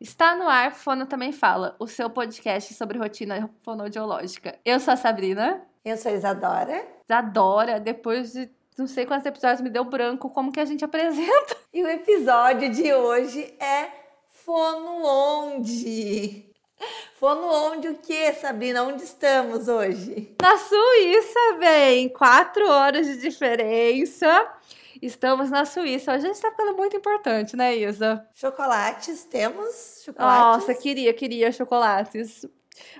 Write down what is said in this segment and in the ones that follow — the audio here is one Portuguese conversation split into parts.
Está no ar, Fono Também Fala, o seu podcast sobre rotina fonoaudiológica. Eu sou a Sabrina. Eu sou a Isadora. Isadora, depois de não sei quantos episódios me deu branco, como que a gente apresenta? E o episódio de hoje é Fono Onde? Fono onde o que, Sabrina? Onde estamos hoje? Na Suíça, bem. Quatro horas de diferença. Estamos na Suíça. Hoje a gente está ficando muito importante, né, Isa? Chocolates, temos chocolates? Nossa, queria, queria chocolates.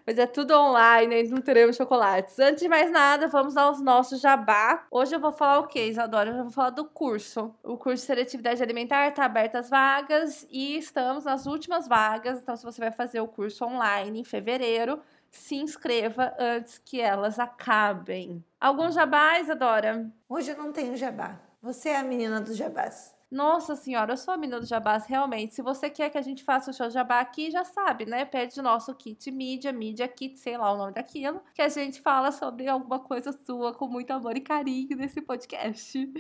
Mas é tudo online, não teremos chocolates. Antes de mais nada, vamos aos nossos jabá. Hoje eu vou falar o que, Isadora? Eu vou falar do curso. O curso de seletividade alimentar está aberto às vagas e estamos nas últimas vagas. Então, se você vai fazer o curso online em fevereiro, se inscreva antes que elas acabem. Alguns jabá, Isadora? Hoje eu não tenho jabá. Você é a menina dos jabás. Nossa senhora, eu sou a menina dos jabás, realmente. Se você quer que a gente faça o seu jabá aqui, já sabe, né? Pede nosso kit mídia, mídia kit, sei lá o nome daquilo, que a gente fala sobre alguma coisa sua com muito amor e carinho nesse podcast.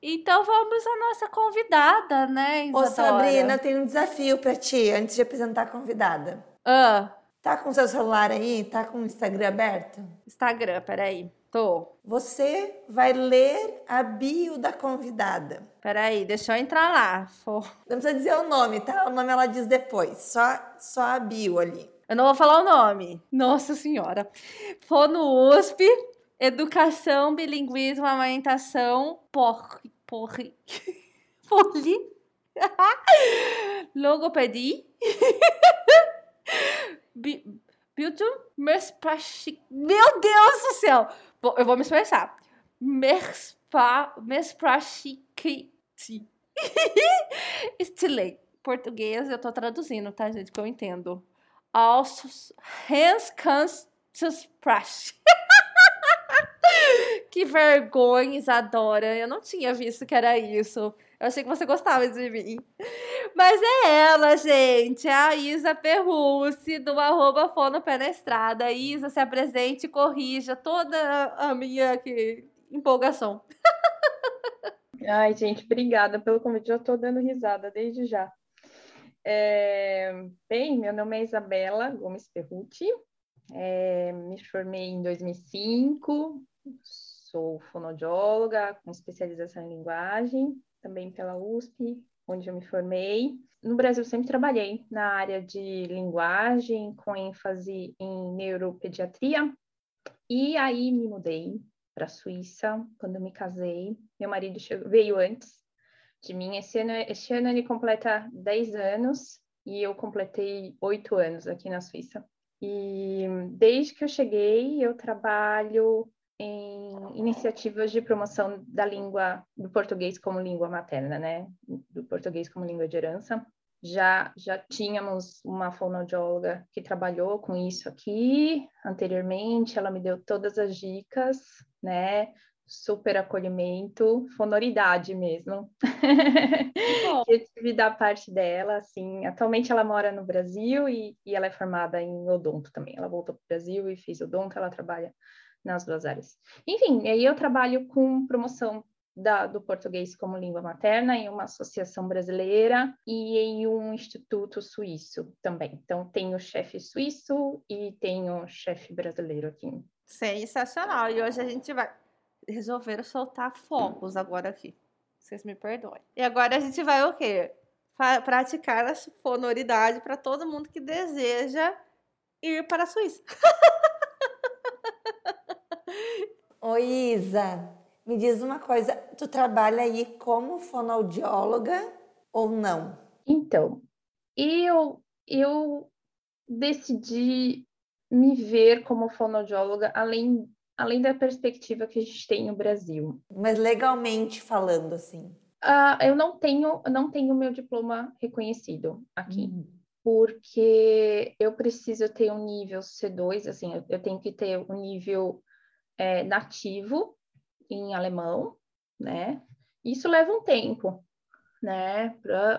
Então vamos à nossa convidada, né, Isadora? Ô Sabrina, eu tenho um desafio para ti, antes de apresentar a convidada. Ah. Tá com seu celular aí? Tá com o Instagram aberto? Instagram, peraí. Tô. Você vai ler a bio da convidada. Peraí, deixa eu entrar lá. For... Não precisa dizer o nome, tá? O nome ela diz depois. Só, só a bio ali. Eu não vou falar o nome. Nossa Senhora. no USP, Educação, Bilinguismo, Amamentação, por... por... Poli... Logopedia. Bi... Bilton. Meu Deus do céu! Eu vou me expressar. Merspa, Mersprachikiti. Estilei. Português, eu tô traduzindo, tá, gente? Que eu entendo. Aos Prash. que vergonha, Isadora. Eu não tinha visto que era isso. Eu achei que você gostava de mim. Mas é ela, gente. É a Isa Perrucci, do arroba Fono Pé na Estrada. Isa, se apresente e corrija toda a minha aqui, empolgação. Ai, gente, obrigada pelo convite. Já estou dando risada desde já. É... Bem, meu nome é Isabela Gomes Perrucci. É... Me formei em 2005. Sou fonoaudióloga com especialização em linguagem também pela USP, onde eu me formei. No Brasil, sempre trabalhei na área de linguagem, com ênfase em neuropediatria. E aí me mudei para a Suíça quando eu me casei. Meu marido chegou, veio antes de mim. Esse ano, esse ano ele completa 10 anos e eu completei 8 anos aqui na Suíça. E desde que eu cheguei, eu trabalho em iniciativas de promoção da língua do português como língua materna, né? Do português como língua de herança. Já já tínhamos uma fonoaudióloga que trabalhou com isso aqui anteriormente, ela me deu todas as dicas, né? Super acolhimento, fonoridade mesmo. eu tive da parte dela, assim, atualmente ela mora no Brasil e, e ela é formada em odonto também. Ela voltou para o Brasil e fez odonto, ela trabalha nas duas áreas. Enfim, aí eu trabalho com promoção da, do português como língua materna em uma associação brasileira e em um instituto suíço também. Então, tenho chefe suíço e tenho chefe brasileiro aqui. Sensacional! E hoje a gente vai resolver soltar focos agora aqui. Vocês me perdoem. E agora a gente vai o quê? Praticar a fonoridade para todo mundo que deseja ir para a Suíça. Oi, Isa, me diz uma coisa, tu trabalha aí como fonoaudióloga ou não? Então, eu, eu decidi me ver como fonoaudióloga além, além da perspectiva que a gente tem no Brasil. Mas legalmente falando, assim? Uh, eu não tenho, não tenho meu diploma reconhecido aqui. Uhum. Porque eu preciso ter um nível C2, assim, eu, eu tenho que ter um nível é, nativo em alemão, né? Isso leva um tempo, né?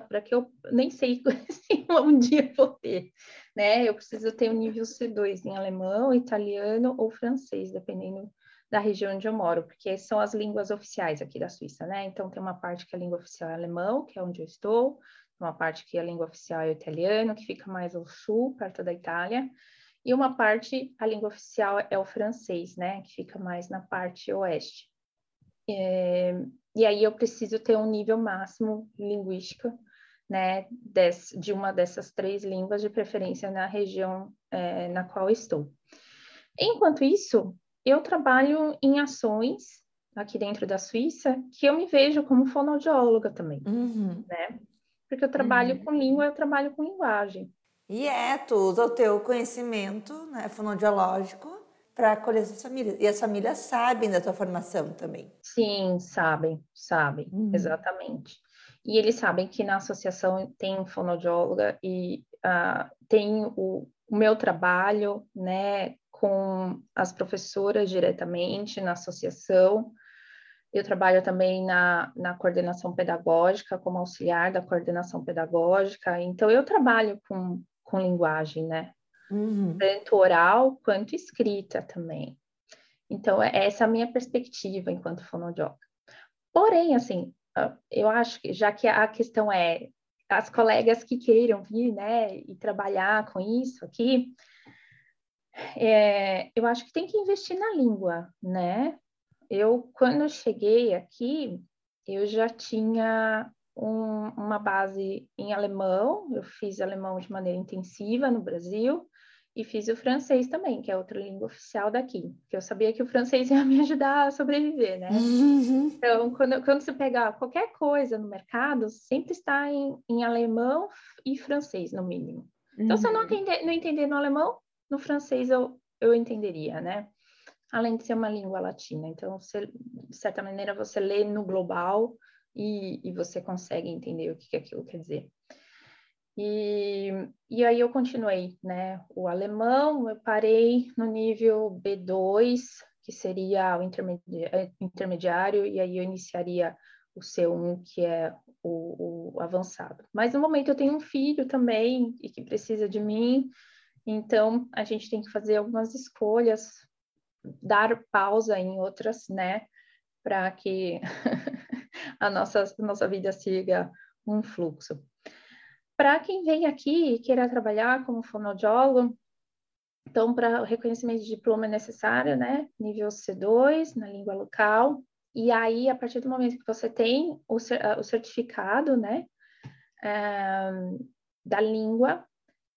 Para que eu nem sei se um dia vou ter, né? Eu preciso ter um nível C2 em alemão, italiano ou francês, dependendo da região onde eu moro, porque são as línguas oficiais aqui da Suíça, né? Então tem uma parte que a língua oficial é alemão, que é onde eu estou, uma parte que a língua oficial é o italiano, que fica mais ao sul, perto da Itália, e uma parte, a língua oficial é o francês, né, que fica mais na parte oeste. É, e aí eu preciso ter um nível máximo linguístico, né, des, de uma dessas três línguas, de preferência na região é, na qual estou. Enquanto isso, eu trabalho em ações aqui dentro da Suíça que eu me vejo como fonoaudióloga também, uhum. né? Porque eu trabalho uhum. com língua, eu trabalho com linguagem. E é, tu usa o teu conhecimento né, fonoaudiológico para acolher as famílias. E as famílias sabem da tua formação também. Sim, sabem, sabem, uhum. exatamente. E eles sabem que na associação tem fonoaudióloga e uh, tem o, o meu trabalho, né, com as professoras diretamente na associação. Eu trabalho também na, na coordenação pedagógica, como auxiliar da coordenação pedagógica. Então, eu trabalho com, com linguagem, né? Uhum. Tanto oral quanto escrita também. Então, é essa a minha perspectiva enquanto fonoaudióloga. Porém, assim, ah, eu acho que, já que a questão é as colegas que queiram vir, né, e trabalhar com isso aqui, é, eu acho que tem que investir na língua, né? Eu, quando cheguei aqui, eu já tinha um, uma base em alemão, eu fiz alemão de maneira intensiva no Brasil, e fiz o francês também, que é outra língua oficial daqui, que eu sabia que o francês ia me ajudar a sobreviver, né? Uhum. Então, quando, quando você pegar qualquer coisa no mercado, sempre está em, em alemão e francês, no mínimo. Então, uhum. se eu não entender, não entender no alemão, no francês eu, eu entenderia, né? Além de ser uma língua latina. Então, você, de certa maneira, você lê no global e, e você consegue entender o que, que aquilo quer dizer. E, e aí eu continuei, né? O alemão, eu parei no nível B2, que seria o intermediário, e aí eu iniciaria o C1, que é o, o, avançado. Mas no momento eu tenho um filho também, e que precisa de mim, então, a gente tem que fazer algumas escolhas, dar pausa em outras, né, para que a nossa, a nossa vida siga um fluxo. Para quem vem aqui e queira trabalhar como fonoaudiólogo, então, para o reconhecimento de diploma é necessário, né, nível C2, na língua local, e aí, a partir do momento que você tem o, o certificado, né, é, da língua,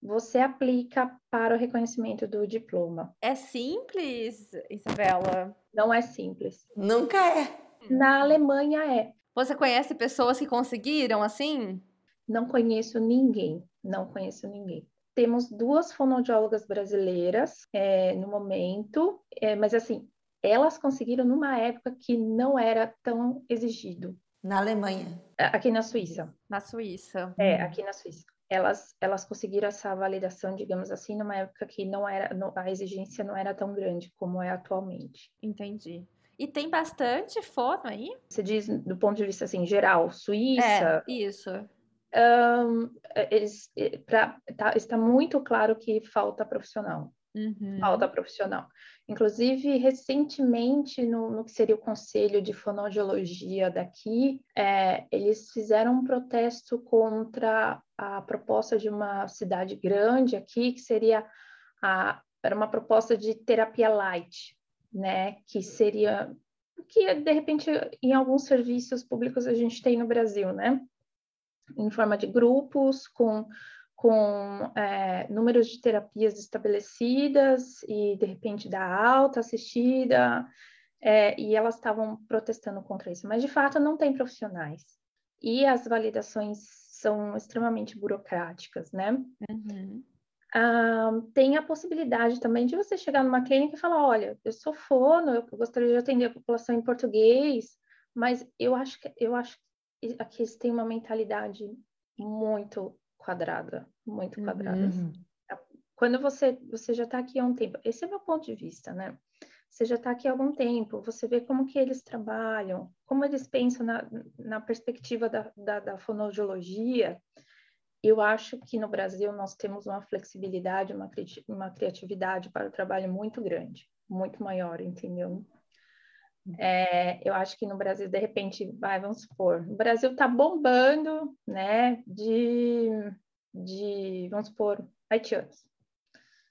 você aplica para o reconhecimento do diploma. É simples, Isabela? Não é simples. Nunca é. Na Alemanha é. Você conhece pessoas que conseguiram assim? Não conheço ninguém. Não conheço ninguém. Temos duas fonoaudiólogas brasileiras é, no momento, é, mas assim, elas conseguiram numa época que não era tão exigido. Na Alemanha. Aqui na Suíça. Na Suíça. É, aqui na Suíça elas, elas conseguiram essa validação, digamos assim, numa época que não era, a exigência não era tão grande como é atualmente. Entendi. E tem bastante fono aí? Você diz do ponto de vista assim geral, Suíça? É, isso. Um, eles, pra, tá, está muito claro que falta profissional. Uhum. Falta profissional. Inclusive, recentemente, no, no, que seria o Conselho de Fonoaudiologia daqui, é, eles fizeram um protesto contra a proposta de uma cidade grande aqui, que seria a, era uma proposta de terapia light, né? Que seria que de repente em alguns serviços públicos a gente tem no Brasil, né? Em forma de grupos com com é, números de terapias estabelecidas e, de repente, da alta assistida, é, e elas estavam protestando contra isso. Mas, de fato, não tem profissionais. E as validações são extremamente burocráticas, né? Uhum. Ah, tem a possibilidade também de você chegar numa clínica e falar: olha, eu sou fono, eu gostaria de atender a população em português, mas eu acho que eu acho que aqui eles têm uma mentalidade muito quadrada, muito quadrada. Uhum. Quando você, você já está aqui há um tempo, esse é meu ponto de vista, né? Você já está aqui há algum tempo, você vê como que eles trabalham, como eles pensam na, na perspectiva da, da, da fonoaudiologia. Eu acho que no Brasil nós temos uma flexibilidade, uma, uma criatividade para o trabalho muito grande, muito maior, entendeu? É, eu acho que no Brasil, de repente, vai, vamos supor, o Brasil está bombando, né, de, de, vamos supor, haitianos.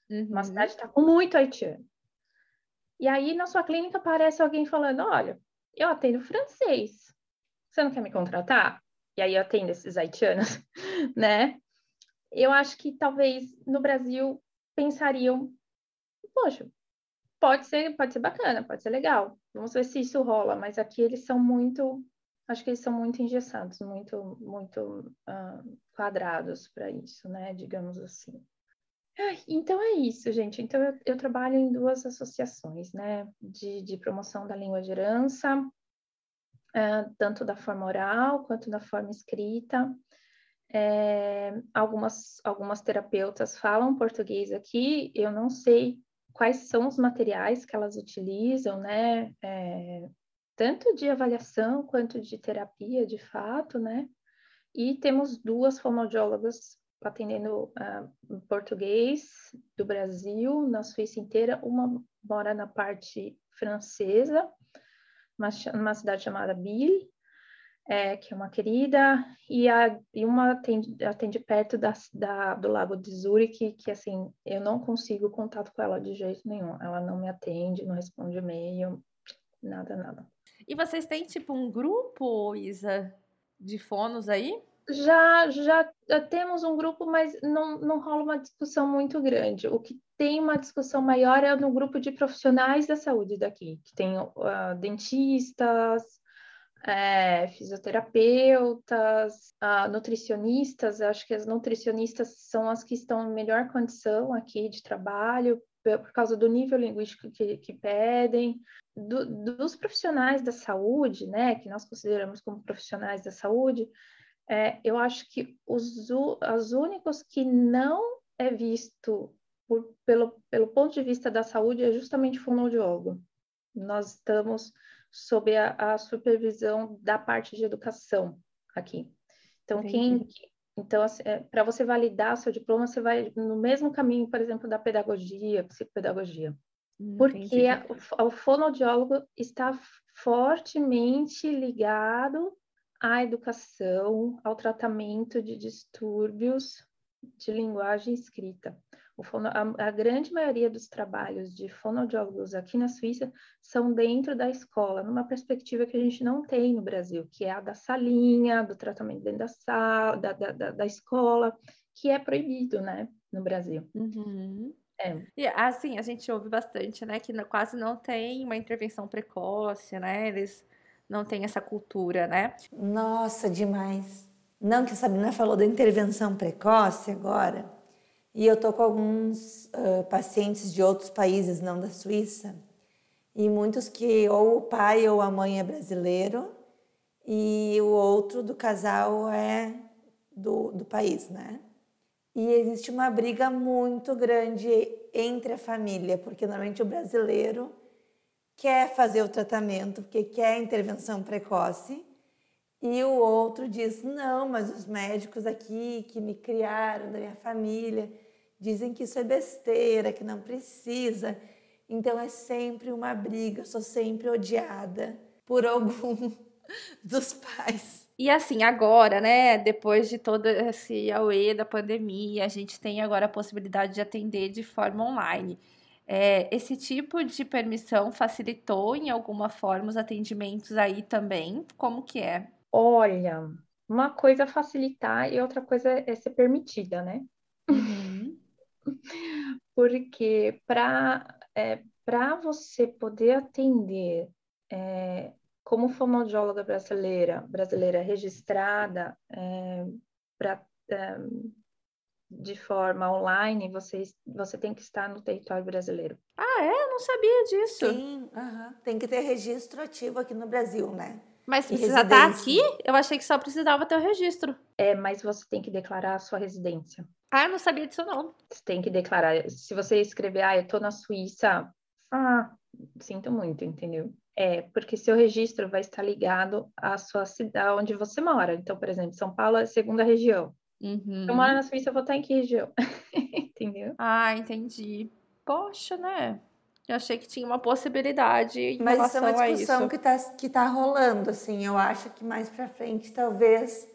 Uhum. Uma cidade está com muito haitiano. E aí, na sua clínica, aparece alguém falando, olha, eu atendo francês, você não quer me contratar? E aí eu atendo esses haitianos, né? Eu acho que talvez no Brasil pensariam, poxa, pode ser, pode ser bacana, pode ser legal. Vamos ver se isso rola, mas aqui eles são muito, acho que eles são muito engessados, muito, muito uh, quadrados para isso, né? Digamos assim. então é isso, gente. Então eu, eu, trabalho em duas associações, né? De, de promoção da língua de herança, uh, tanto da forma oral quanto da forma escrita. É, algumas, algumas terapeutas falam português aqui, eu não sei quais são os materiais que elas utilizam, né? É, tanto de avaliação quanto de terapia, de fato, né? E temos duas fonoaudiólogas atendendo uh, português do Brasil, na Suíça inteira. Uma mora na parte francesa, uma, uma cidade chamada Bill, é, que é uma querida, e, a, e uma atende, atende perto da, da, do Lago de Zurich, que, assim, eu não consigo contato com ela de jeito nenhum. Ela não me atende, não responde e-mail, nada, nada. E vocês têm, tipo, um grupo, Isa, de fonos aí? Já, já temos um grupo, mas não, não rola uma discussão muito grande. O que tem uma discussão maior é no grupo de profissionais da saúde daqui, que tem uh, dentistas, é, fisioterapeutas, uh, nutricionistas. Acho que as nutricionistas são as que estão em melhor condição aqui de trabalho, por causa do nível linguístico que, que pedem, do, dos profissionais da saúde, né, que nós consideramos como profissionais da saúde, é, eu acho que os, os únicos que não é visto por, pelo, pelo ponto de vista da saúde é justamente o fonoaudiólogo. Nós estamos sob a, a supervisão da parte de educação aqui. Então, quem, então, assim, é, para você validar seu diploma, você vai no mesmo caminho, por exemplo, da pedagogia, psicopedagogia. Hum, Porque a, o, o fonoaudiólogo está fortemente ligado à educação, ao tratamento de distúrbios de linguagem escrita. Fono, a, a, grande maioria dos trabalhos de fonoaudiólogos aqui na Suíça são dentro da escola, numa perspectiva que a gente não tem no Brasil, que é a da salinha, do tratamento dentro da sala, da, da, da escola, que é proibido, né, no Brasil. Uhum. É. E assim, a gente ouve bastante, né, que quase não tem uma intervenção precoce, né, eles não têm essa cultura, né? Nossa, demais. Não que a Sabrina falou da intervenção precoce agora, e eu tô com alguns uh, pacientes de outros países, não da Suíça, e muitos que ou o pai ou a mãe é brasileiro e o outro do casal é do, do país, né? E existe uma briga muito grande entre a família, porque normalmente o brasileiro quer fazer o tratamento, porque quer intervenção precoce, e o outro diz: não, mas os médicos aqui que me criaram, da minha família, dizem que isso é besteira, que não precisa. Então é sempre uma briga, eu sou sempre odiada por algum dos pais. E assim, agora, né, depois de todo esse auê da pandemia, a gente tem agora a possibilidade de atender de forma online. É, esse tipo de permissão facilitou em alguma forma os atendimentos aí também? Como que é? Olha, uma coisa é facilitar e outra coisa é ser permitida, né? Uhum. Porque para é, para você poder atender é, como fonoaudióloga brasileira, brasileira registrada é, pra, é, de forma online, você, você tem que estar no território brasileiro. Ah, é? Eu não sabia disso. Sim, tem que ter registro ativo aqui no Brasil, né? Mas precisa estar aqui? Eu achei que só precisava ter o registro. É, mas você tem que declarar a sua residência. Ah, eu não sabia disso não. Você tem que declarar. Se você escrever, ah, eu tô na Suíça, ah, sinto muito, entendeu? É, porque seu registro vai estar ligado à sua cidade, onde você mora. Então, por exemplo, São Paulo é a segunda região. Uhum. Eu moro na Suíça, eu vou estar em que região? entendeu? Ah, entendi. Poxa, né? Eu achei que tinha uma possibilidade em Mas relação isso é uma discussão que está que tá rolando, assim. Eu acho que mais para frente, talvez,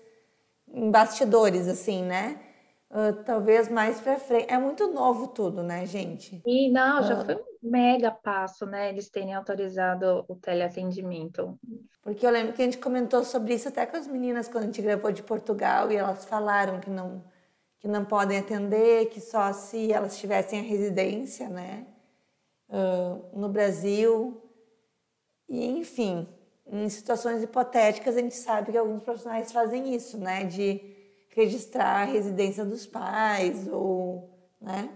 em bastidores, assim, né? Uh, talvez mais para frente. É muito novo tudo, né, gente? E não, já Ah. foi um mega passo, né? Eles terem autorizado o teleatendimento. Porque eu lembro que a gente comentou sobre isso até com as meninas quando a gente gravou de Portugal e elas falaram que não, que não podem atender, que só se elas tivessem a residência, né? ah, no Brasil. E, enfim, em situações hipotéticas, a gente sabe que alguns profissionais fazem isso, né? De registrar a residência dos pais ou, né?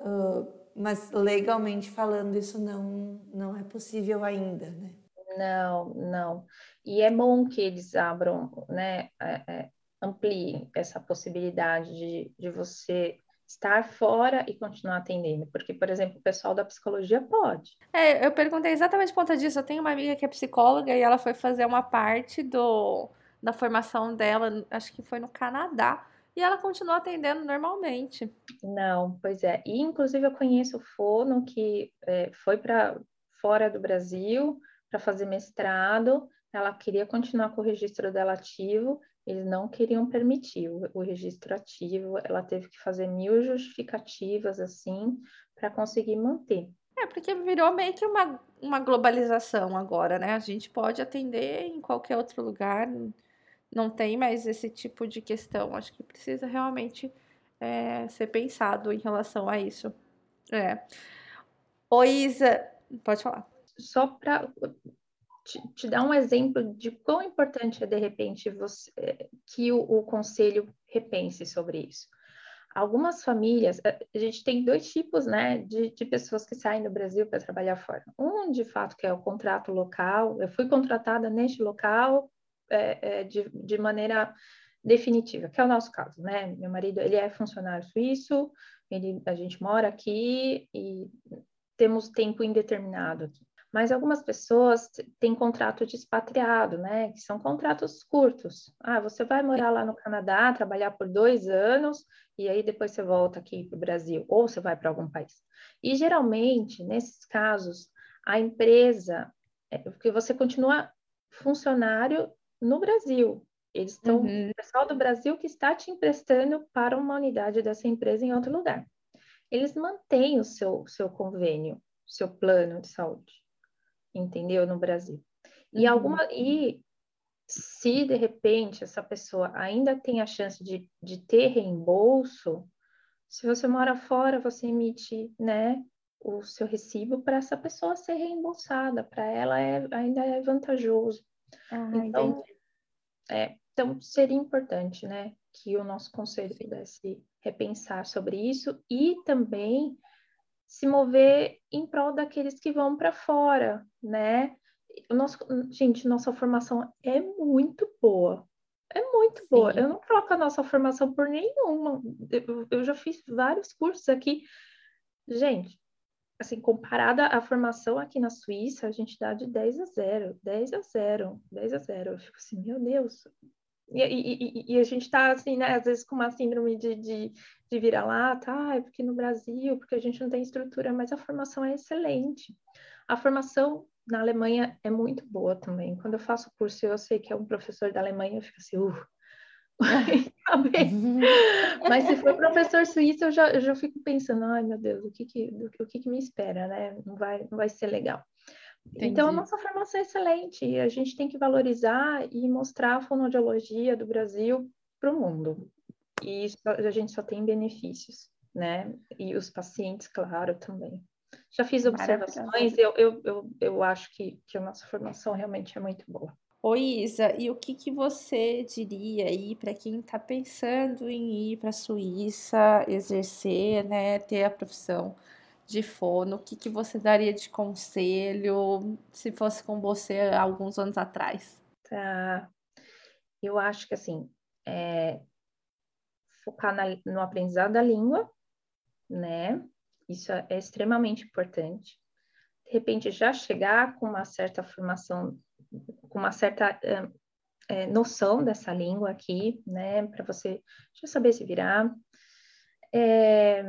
Ah, mas legalmente falando, isso não, não é possível ainda, né? Não, não. E é bom que eles abram, né? é, é, ampliem essa possibilidade de, de você estar fora e continuar atendendo. Porque, por exemplo, o pessoal da psicologia pode. É, eu perguntei exatamente por conta disso. Eu tenho uma amiga que é psicóloga e ela foi fazer uma parte do, da formação dela, acho que foi no Canadá, e ela continuou atendendo normalmente. Não, pois é. E, inclusive, eu conheço o Fono, que é, foi para fora do Brasil para fazer mestrado. Ela queria continuar com o registro dela ativo, eles não queriam permitir o, o registro ativo. Ela teve que fazer mil justificativas, assim, para conseguir manter. É, porque virou meio que uma, uma globalização agora, né? A gente pode atender em qualquer outro lugar, não tem mais esse tipo de questão. Acho que precisa realmente é, ser pensado em relação a isso. É. Ô, Isa, pode falar. Só para te, te dar um exemplo de quão importante é, de repente, você, que o, o conselho repense sobre isso. Algumas famílias, a gente tem dois tipos, né, de, de pessoas que saem do Brasil para trabalhar fora. Um, de fato, que é o contrato local. Eu fui contratada neste local é, é, de, de maneira definitiva, que é o nosso caso, né? Meu marido, ele é funcionário suíço, ele, a gente mora aqui e temos tempo indeterminado aqui. Mas algumas pessoas têm contrato de expatriado, né? Que são contratos curtos. Ah, você vai morar lá no Canadá, trabalhar por dois anos, e aí depois você volta aqui para o Brasil, ou você vai para algum país. E geralmente, nesses casos, a empresa, é, porque você continua funcionário no Brasil. Eles estão, uhum. o pessoal do Brasil que está te emprestando para uma unidade dessa empresa em outro lugar. Eles mantêm o seu, seu convênio, seu plano de saúde entendeu? No Brasil. E Uhum. alguma e se de repente essa pessoa ainda tem a chance de, de ter reembolso, se você mora fora, você emite, né, o seu recibo para essa pessoa ser reembolsada, para ela é, ainda é vantajoso. Ah, então, entendi. É, então seria importante, né, que o nosso conselho pudesse repensar sobre isso e também se mover em prol daqueles que vão para fora, né? O nosso, gente, nossa formação é muito boa. É muito boa. Sim. Eu não troco a nossa formação por nenhuma. Eu, eu já fiz vários cursos aqui. Gente, assim, comparada à formação aqui na Suíça, a gente dá de 10 a 0, 10 a 0, 10 a 0. Eu fico assim, meu Deus. E, e, e a gente tá, assim, né, às vezes com uma síndrome de, de, de vira-lata, ah, é porque no Brasil, porque a gente não tem estrutura, mas a formação é excelente. A formação na Alemanha é muito boa também. Quando eu faço curso, eu sei que é um professor da Alemanha, eu fico assim, uh, Mas se for professor suíço, eu já, eu já fico pensando, ai meu Deus, o que que, o que que me espera, né? Não vai, não vai ser legal. Entendi. Então, a nossa formação é excelente e a gente tem que valorizar e mostrar a fonoaudiologia do Brasil para o mundo. E isso, a gente só tem benefícios, né? E os pacientes, claro, também. Já fiz observações, eu, eu, eu, eu acho que, que a nossa formação realmente é muito boa. Oi, Isa, e o que, que você diria aí para quem está pensando em ir para a Suíça, exercer, né, ter a profissão de fono? O que, que você daria de conselho se fosse com você alguns anos atrás? Tá. Eu acho que assim, é, focar na, no aprendizado da língua, né? Isso é extremamente importante. De repente, já chegar com uma certa formação, com uma certa é, noção dessa língua aqui, né? Para você já saber se virar. É,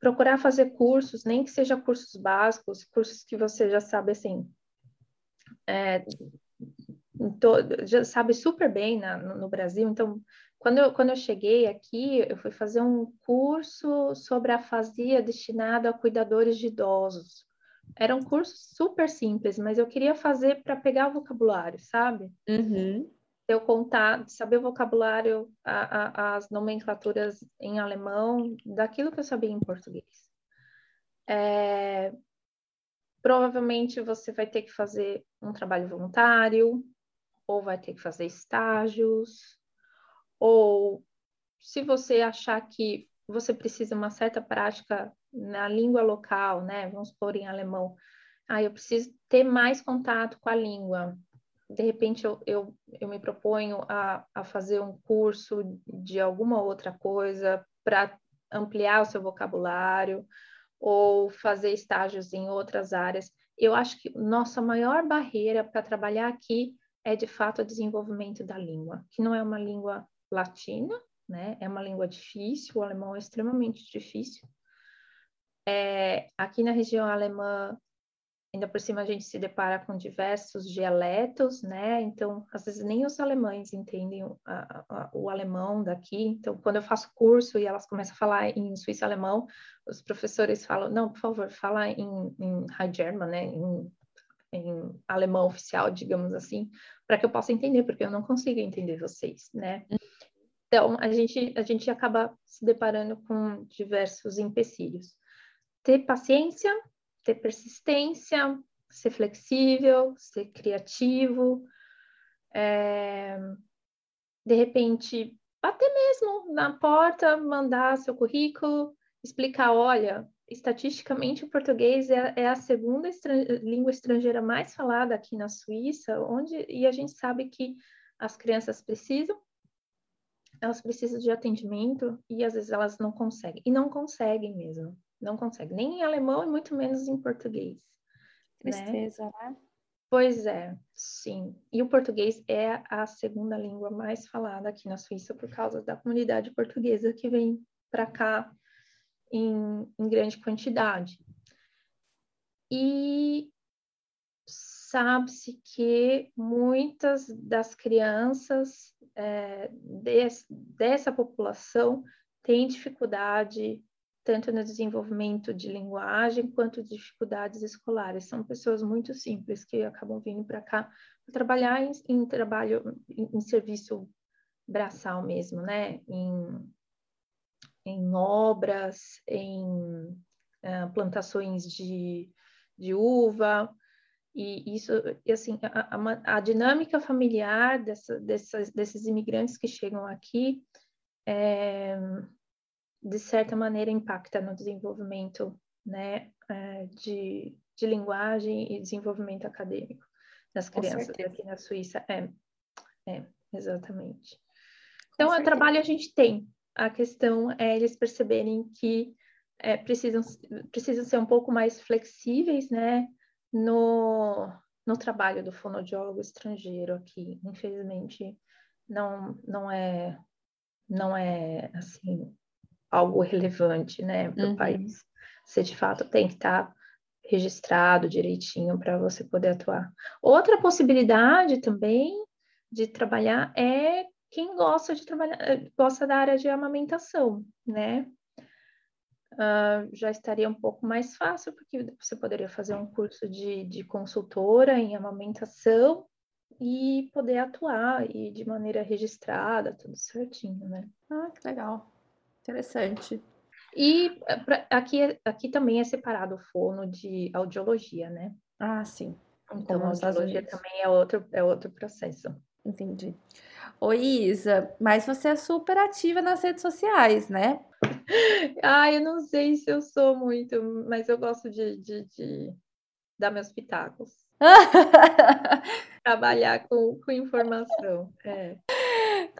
procurar fazer cursos, nem que seja cursos básicos, cursos que você já sabe assim, é, já sabe super bem na, no, Brasil. Então, quando eu, quando eu cheguei aqui, eu fui fazer um curso sobre afasia destinado a cuidadores de idosos. Era um curso super simples, mas eu queria fazer para pegar o vocabulário, sabe? Uhum. Eu contar, saber o vocabulário, a, a, as nomenclaturas em alemão, daquilo que eu sabia em português. É, provavelmente você vai ter que fazer um trabalho voluntário, ou vai ter que fazer estágios, ou se você achar que você precisa uma certa prática na língua local, né? Vamos pôr em alemão. Ah, eu preciso ter mais contato com a língua. De repente, eu, eu, eu me proponho a, a fazer um curso de alguma outra coisa para ampliar o seu vocabulário ou fazer estágios em outras áreas. Eu acho que nossa maior barreira para trabalhar aqui é de fato o desenvolvimento da língua, que não é uma língua latina, né? É uma língua difícil, o alemão é extremamente difícil. É, aqui na região alemã, ainda por cima a gente se depara com diversos dialetos, né? Então, às vezes nem os alemães entendem a, a, o alemão daqui. Então, quando eu faço curso e elas começam a falar em suíço alemão, os professores falam: não, por favor, fala em, em High German, né? Em, em alemão oficial, digamos assim, para que eu possa entender, porque eu não consigo entender vocês, né? Então, a gente, a gente acaba se deparando com diversos empecilhos. Ter paciência, ter persistência, ser flexível, ser criativo, é, de repente, bater mesmo na porta, mandar seu currículo, explicar, olha, estatisticamente o português é, é a segunda língua estrangeira mais falada aqui na Suíça, onde e a gente sabe que as crianças precisam elas precisam de atendimento e às vezes elas não conseguem. E não conseguem mesmo. Não conseguem. Nem em alemão e muito menos em português. Né? Tristeza, né? né? Pois é, sim. E o português é a segunda língua mais falada aqui na Suíça por causa da comunidade portuguesa que vem para cá em, em grande quantidade. E sabe-se que muitas das crianças é, des, dessa população têm dificuldade tanto no desenvolvimento de linguagem quanto dificuldades escolares. São pessoas muito simples que acabam vindo para cá trabalhar em, em trabalho, em, em, serviço braçal mesmo, né? Em, em obras, em uh, plantações de, de uva, e isso, assim, a, a, a dinâmica familiar dessa, dessas, desses imigrantes que chegam aqui, é, de certa maneira, impacta no desenvolvimento né, é, de, de linguagem e desenvolvimento acadêmico das crianças aqui na Suíça. É, é exatamente. Então, o trabalho a gente tem. A questão é eles perceberem que é, precisam, precisam ser um pouco mais flexíveis, né? no, no trabalho do fonoaudiólogo estrangeiro aqui. Infelizmente, não, não é não é assim algo relevante, né, para o uhum. país. Você de fato tem que estar tá registrado direitinho para você poder atuar. Outra possibilidade também de trabalhar é quem gosta de trabalhar, gosta da área de amamentação, né? uh, já estaria um pouco mais fácil, porque você poderia fazer um curso de, de consultora em amamentação e poder atuar e de maneira registrada, tudo certinho, né? Ah, que legal. Interessante. E eh, pra, aqui, aqui também é separado o fono de audiologia, né? Ah, sim. Então, a audiologia também é outro, é outro processo. Entendi. Oi, Isa, mas você é super ativa nas redes sociais, né? Ah, eu não sei se eu sou muito, mas eu gosto de, de, de dar meus pitacos. Trabalhar com, com informação. É.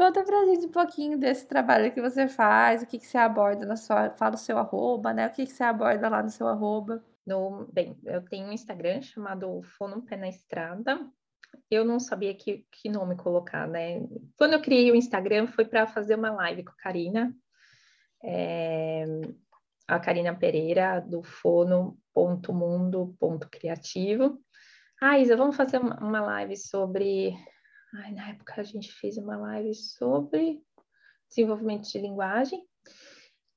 Conta pra gente um pouquinho desse trabalho que você faz, o que, que você aborda na sua. Fala o seu arroba, né? O que, que você aborda lá no seu arroba. No, bem, eu tenho um Instagram chamado Fono Pé na Estrada. Eu não sabia que, que nome colocar, né? Quando eu criei o Instagram foi para fazer uma live com a Karina, é, a Karina Pereira, do fono.mundo.criativo. Ah, Isa, vamos fazer uma live sobre. Ai, na época a gente fez uma live sobre desenvolvimento de linguagem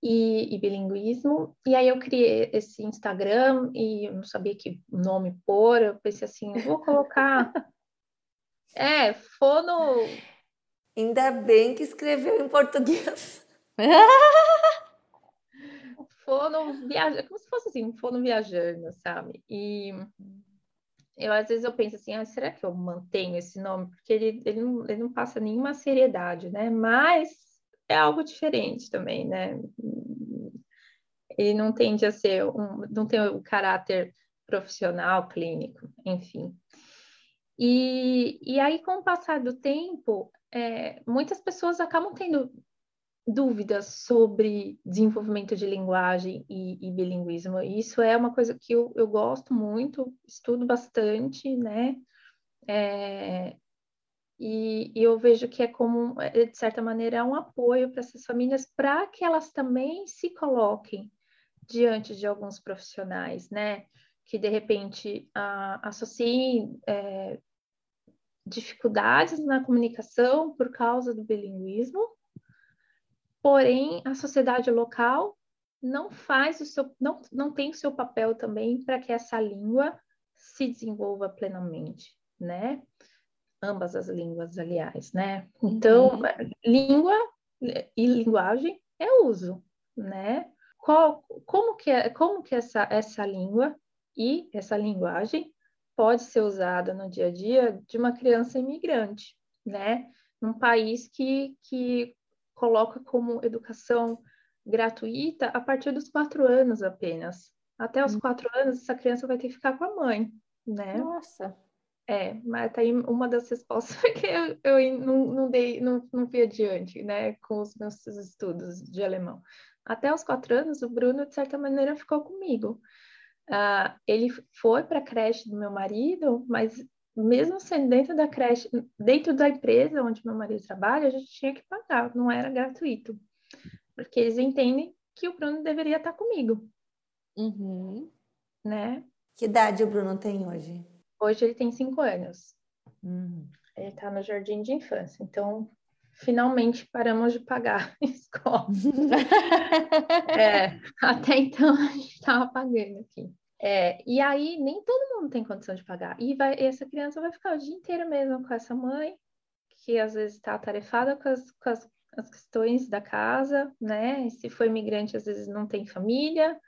e, e bilinguismo. E aí eu criei esse Instagram e eu não sabia que nome pôr. Eu pensei assim, vou colocar. é, fono. Ainda bem que escreveu em português. fono viajando, como se fosse assim, fono viajando, sabe? E eu às vezes eu penso assim, ah, será que eu mantenho esse nome? Porque ele, ele, não, ele não passa nenhuma seriedade, né? Mas é algo diferente também, né? Ele não tende a ser um, não tem o caráter profissional, clínico, enfim. E, e aí, com o passar do tempo, é, muitas pessoas acabam tendo dúvidas sobre desenvolvimento de linguagem e, e bilinguismo. Isso é uma coisa que eu, eu gosto muito, estudo bastante, né? É, e, e, eu vejo que é como, é, de certa maneira, é um apoio para essas famílias para que elas também se coloquem diante de alguns profissionais, né? Que de repente associem é, dificuldades na comunicação por causa do bilinguismo porém a sociedade local não faz o seu, não, não tem o seu papel também para que essa língua se desenvolva plenamente, né? Ambas as línguas, aliás, né? Então, uhum. língua e linguagem é uso, né? Qual, como que, é, como que essa, essa língua e essa linguagem pode ser usada no dia a dia de uma criança imigrante, né? Num país que, que coloca como educação gratuita a partir dos quatro anos apenas. Até os hum. quatro anos, essa criança vai ter que ficar com a mãe, né? Nossa! É, mas tá aí uma das respostas que eu, eu não, não, dei, não, não fui adiante, né, com os meus estudos de alemão. Até os quatro anos, o Bruno, de certa maneira, ficou comigo. Uh, ele foi para a creche do meu marido, mas mesmo sendo dentro da creche, dentro da empresa onde meu marido trabalha, a gente tinha que pagar, não era gratuito. Porque eles entendem que o Bruno deveria estar comigo. Uhum. Né? Que idade o Bruno tem hoje? Hoje ele tem cinco anos. Uhum. Ele está no jardim de infância. Então, finalmente paramos de pagar a escola. é, até então a gente estava pagando aqui. É, e aí nem todo mundo tem condição de pagar. E vai, essa criança vai ficar o dia inteiro mesmo com essa mãe, que às vezes está atarefada com, as, com as, as, questões da casa, né? Se for imigrante, às vezes não tem família,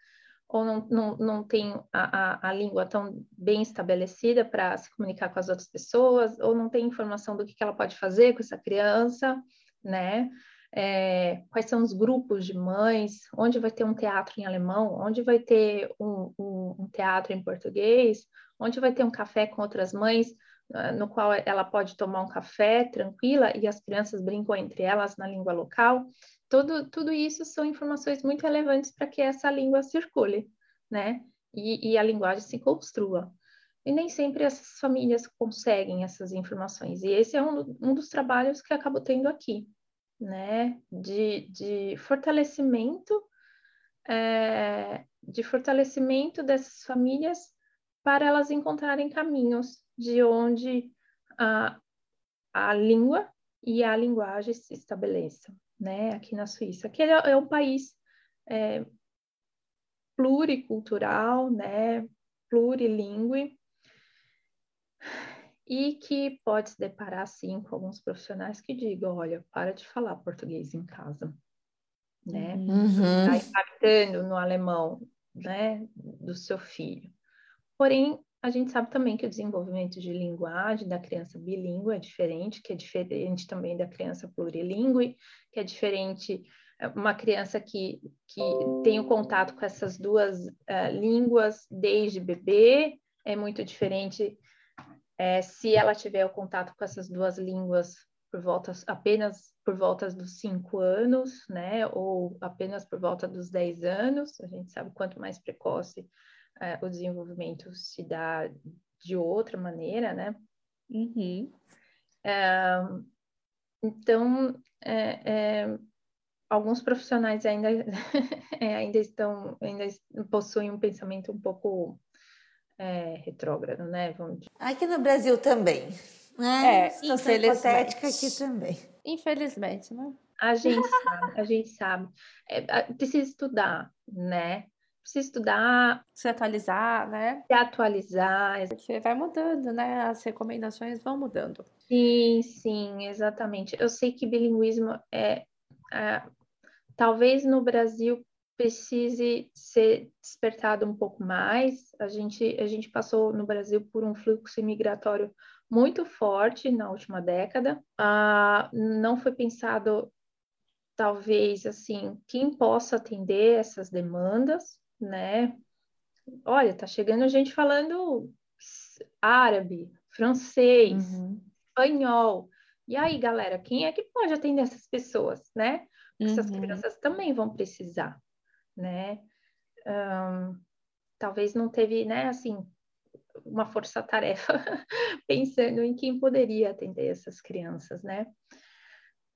ou não, não, não tem a, a, a língua tão bem estabelecida para se comunicar com as outras pessoas, ou não tem informação do que, que ela pode fazer com essa criança, né? É, quais são os grupos de mães, onde vai ter um teatro em alemão, onde vai ter um, um, um teatro em português, onde vai ter um café com outras mães, uh, no qual ela pode tomar um café tranquila e as crianças brincam entre elas na língua local. Tudo, tudo isso são informações muito relevantes para que essa língua circule, né? E, e a linguagem se construa. E nem sempre essas famílias conseguem essas informações. E esse é um, um dos trabalhos que acabo tendo aqui né, de, de fortalecimento, é, de fortalecimento dessas famílias para elas encontrarem caminhos de onde a, a língua e a linguagem se estabeleçam, né, aqui na Suíça, que é, é um país é, pluricultural, né, plurilingue, e que pode se deparar, sim, com alguns profissionais que digam, olha, para de falar português em casa, né? Uhum. Está impactando no alemão, né, do seu filho. Porém, a gente sabe também que o desenvolvimento de linguagem da criança bilíngue é diferente, que é diferente também da criança plurilingue, que é diferente é, uma criança que, que tem o contato com essas duas uh, línguas desde bebê, é muito diferente é, se ela tiver o contato com essas duas línguas por volta apenas por volta dos cinco anos, né, ou apenas por volta dos dez anos, a gente sabe quanto mais precoce é, o desenvolvimento se dá de outra maneira, né? Uhum. É, então, é, é, alguns profissionais ainda, é, ainda estão, ainda possuem um pensamento um pouco é, retrógrado, né? Vamos dizer. Aqui no Brasil também. Né? É, Situação hipotética aqui também. Infelizmente, né? A gente sabe, a gente sabe. É, precisa estudar, né? Precisa estudar. Se atualizar, né? Se atualizar. Porque vai mudando, né? As recomendações vão mudando. Sim, sim, exatamente. Eu sei que bilinguismo é, é talvez no Brasil precise ser despertado um pouco mais. A gente, a gente passou no Brasil por um fluxo imigratório muito forte na última década. Ah, não foi pensado, talvez, assim, quem possa atender essas demandas, né? Olha, tá chegando gente falando árabe, francês, uhum. espanhol. E aí, galera, quem é que pode atender essas pessoas, né? Essas uhum. crianças também vão precisar, né? Um, talvez não teve, né, assim, uma força-tarefa pensando em quem poderia atender essas crianças, né?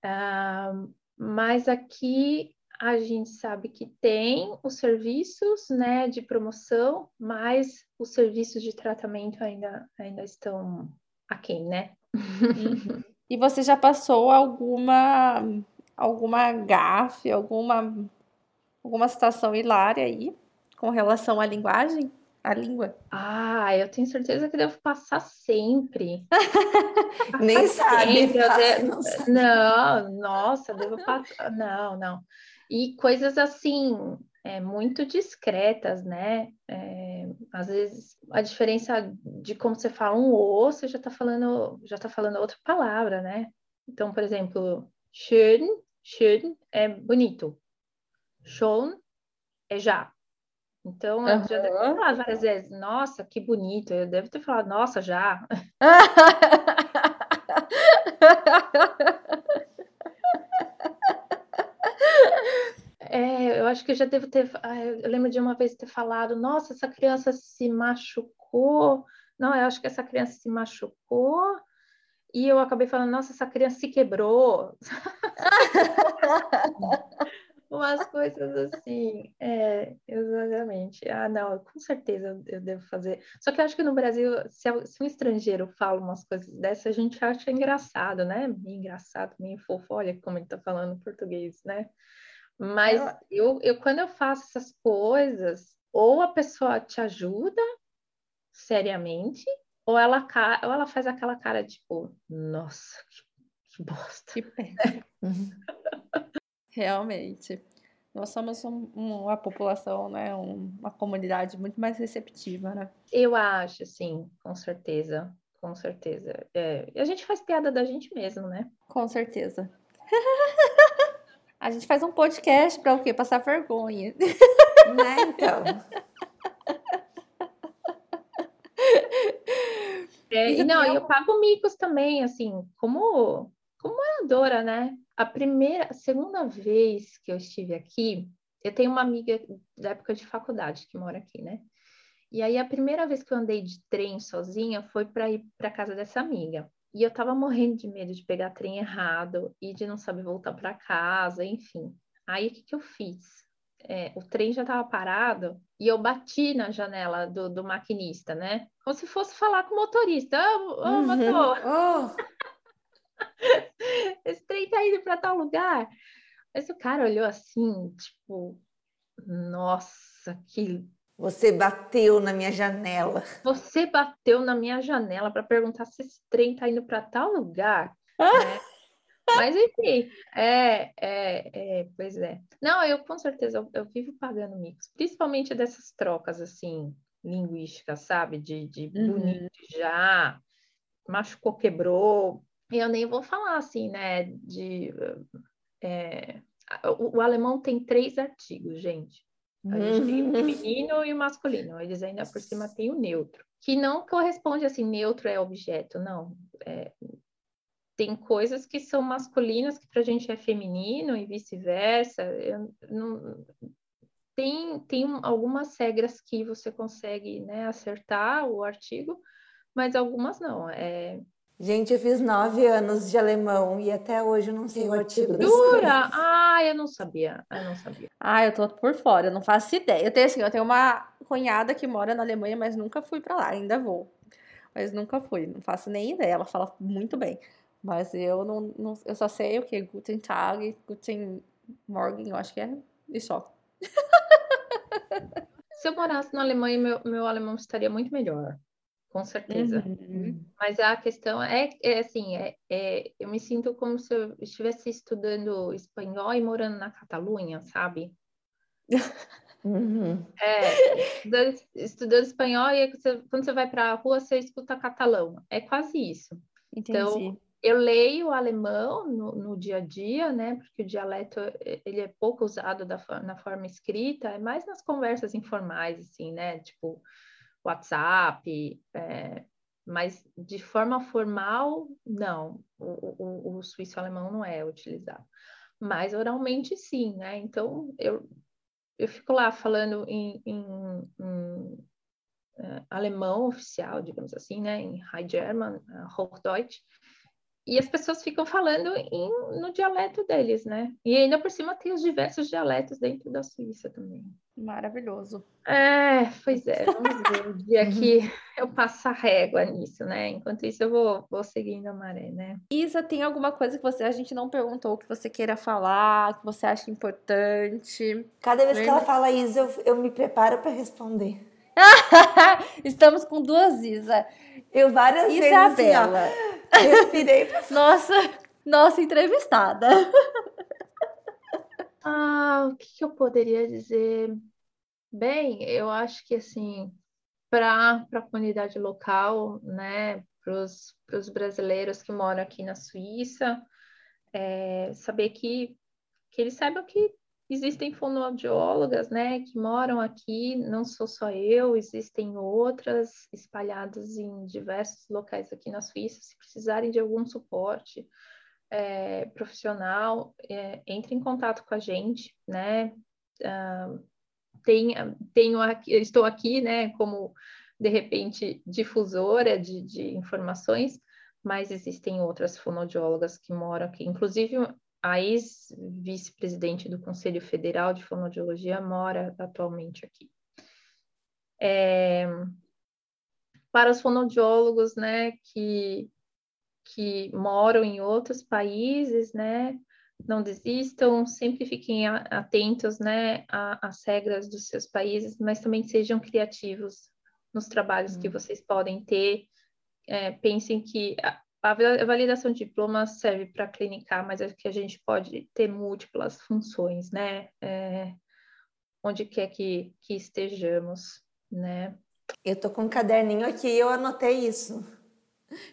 Uh, mas aqui a gente sabe que tem os serviços, né, de promoção, mas os serviços de tratamento ainda, ainda estão aquém, né? Uhum. E você já passou alguma alguma gafe, alguma alguma situação hilária aí com relação à linguagem? a língua? Ah, eu tenho certeza que devo passar sempre. Nem sabe. Sempre. não, sabe. não, nossa, devo passar. Não, não. E coisas assim, é, muito discretas, né? É, às vezes a diferença de como você fala um o, você já está falando, já tá falando outra palavra, né? Então, por exemplo, schön, schön é bonito. Schon é já. Então, eu já deve ter falado várias vezes, nossa, que bonito. Eu devo ter falado, nossa, já. é, eu acho que eu já devo ter. Eu lembro de uma vez ter falado, nossa, essa criança se machucou. Não, eu acho que essa criança se machucou. E eu acabei falando, nossa, essa criança se quebrou. umas coisas assim. É, exatamente. Ah, não, com certeza eu devo fazer. Só que eu acho que no Brasil, se, se um estrangeiro fala umas coisas dessas, a gente acha engraçado, né? Meio engraçado, meio fofo. Olha como ele tá falando português, né? Mas eu, eu, quando eu faço essas coisas, ou a pessoa te ajuda seriamente, ou ela, ou ela faz aquela cara tipo, nossa, que, que bosta. Que. Uhum. Realmente. Nós somos um, uma população, né, um, uma comunidade muito mais receptiva, né? Eu acho, sim, com certeza, com certeza. É, a gente faz piada da gente mesmo, né? Com certeza. a gente faz um podcast para o quê? Passar vergonha. Né, então. É, e não, eu pago micos também, assim, como, como moradora, né? A primeira, a segunda vez que eu estive aqui, eu tenho uma amiga da época de faculdade que mora aqui, né? E aí a primeira vez que eu andei de trem sozinha foi para ir para casa dessa amiga. E eu tava morrendo de medo de pegar trem errado e de não saber voltar para casa, enfim. Aí o que, que eu fiz? É, o trem já estava parado e eu bati na janela do, do, maquinista, né? Como se fosse falar com o motorista. Ô, oh, oh, uhum. motor! Oh. esse trem tá indo para tal lugar. Mas o cara olhou assim, tipo, nossa, que. Você bateu na minha janela. Você bateu na minha janela para perguntar se esse trem tá indo para tal lugar. né? Mas enfim, é, é, é, pois é. Não, eu com certeza eu, eu, vivo pagando micos, principalmente dessas trocas assim linguísticas, sabe? De, de uhum. bonito já, machucou, quebrou, eu nem vou falar assim, né? De, é, o, o, alemão tem três artigos, gente. A gente tem o uhum. feminino e o masculino. Eles ainda por cima têm o neutro, que não corresponde assim, neutro é objeto, não. É, tem coisas que são masculinas que para a gente é feminino e vice-versa. Tem, tem algumas regras que você consegue né, acertar o artigo, mas algumas não. É, Gente, eu fiz nove anos de alemão e até hoje eu não sei o artigo das Jura? Ah, eu não sabia. Eu não sabia. Ah, eu tô por fora, eu não faço ideia. Eu tenho assim, eu tenho uma cunhada que mora na Alemanha, mas nunca fui pra lá, ainda vou. Mas nunca fui, não faço nem ideia. Ela fala muito bem. Mas eu não, não eu só sei o que Guten Tag, Guten Morgen, eu acho que é e só. Se eu morasse na Alemanha, meu, meu alemão estaria muito melhor. Com certeza. Uhum. Mas a questão é, é assim, é, é, eu me sinto como se eu estivesse estudando espanhol e morando na Catalunha, sabe? Uhum. É, estudando, estudando espanhol e você- quando você vai para a rua, você escuta catalão. É quase isso. Entendi. Então, eu leio alemão no, no dia a dia, né? Porque o dialeto eh, ele é pouco usado da, na forma escrita, é mais nas conversas informais, assim, né? Tipo WhatsApp, é, mas de forma formal, não. O, o, o suíço-alemão não é utilizado. Mas oralmente, sim, né? Então, eu, eu fico lá falando em, em, em, eh, alemão oficial, digamos assim, né? Em High German, eh, Hochdeutsch. E as pessoas ficam falando em, no dialeto deles, né? E ainda por cima tem os diversos dialetos dentro da Suíça também. Maravilhoso. É, pois é, vamos ver o dia que eu passo a régua nisso, né? Enquanto isso, eu vou, vou seguindo a maré, né? Isa, tem alguma coisa que você a gente não perguntou que você queira falar, que você acha importante? Cada vez que Verdade. ela fala isso, eu, eu me preparo para responder. Estamos com duas Isa. Eu várias Isabela. vezes assim, ó, respirei pra Nossa, nossa entrevistada. Ah, o que, que eu poderia dizer? Bem, eu acho que assim, para a comunidade local, né, para os brasileiros que moram aqui na Suíça, é, saber que, que eles saibam que existem fonoaudiólogas, né, que moram aqui, não sou só eu, existem outras espalhadas em diversos locais aqui na Suíça, se precisarem de algum suporte é, profissional, é, entre em contato com a gente, né, tem, tenho aqui, estou aqui, né, como de repente difusora de, de informações, mas existem outras fonoaudiólogas que moram aqui, inclusive a ex-vice-presidente do Conselho Federal de Fonoaudiologia mora atualmente aqui. É, para os fonoaudiólogos, né, que, que moram em outros países, né, não desistam, sempre fiquem atentos, né, às regras dos seus países, mas também sejam criativos nos trabalhos hum. que vocês podem ter. É, pensem que a, validação de diploma serve para clinicar, mas é que a gente pode ter múltiplas funções, né? É, onde quer que, que estejamos, né? Eu tô com um caderninho aqui e eu anotei isso.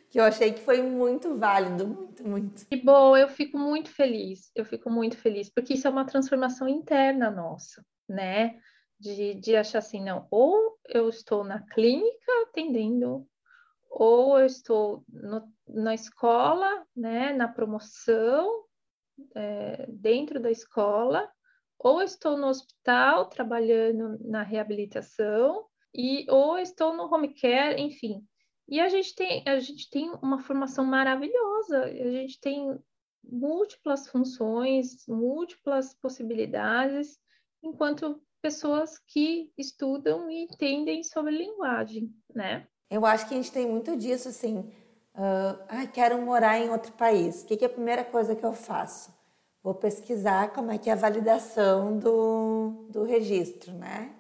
Que eu achei que foi muito válido, muito, muito. Que bom, eu fico muito feliz, eu fico muito feliz, porque isso é uma transformação interna nossa, né? De, de achar assim, não, ou eu estou na clínica atendendo ou eu estou no, na escola, né, na promoção, é, dentro da escola, ou estou no hospital trabalhando na reabilitação, e ou estou no home care, enfim. E a gente tem, a gente tem uma formação maravilhosa, a gente tem múltiplas funções, múltiplas possibilidades, enquanto pessoas que estudam e entendem sobre linguagem, né? Eu acho que a gente tem muito disso, assim. Uh, ah, quero morar em outro país. O que, que é a primeira coisa que eu faço? Vou pesquisar como é que é a validação do, do registro, né?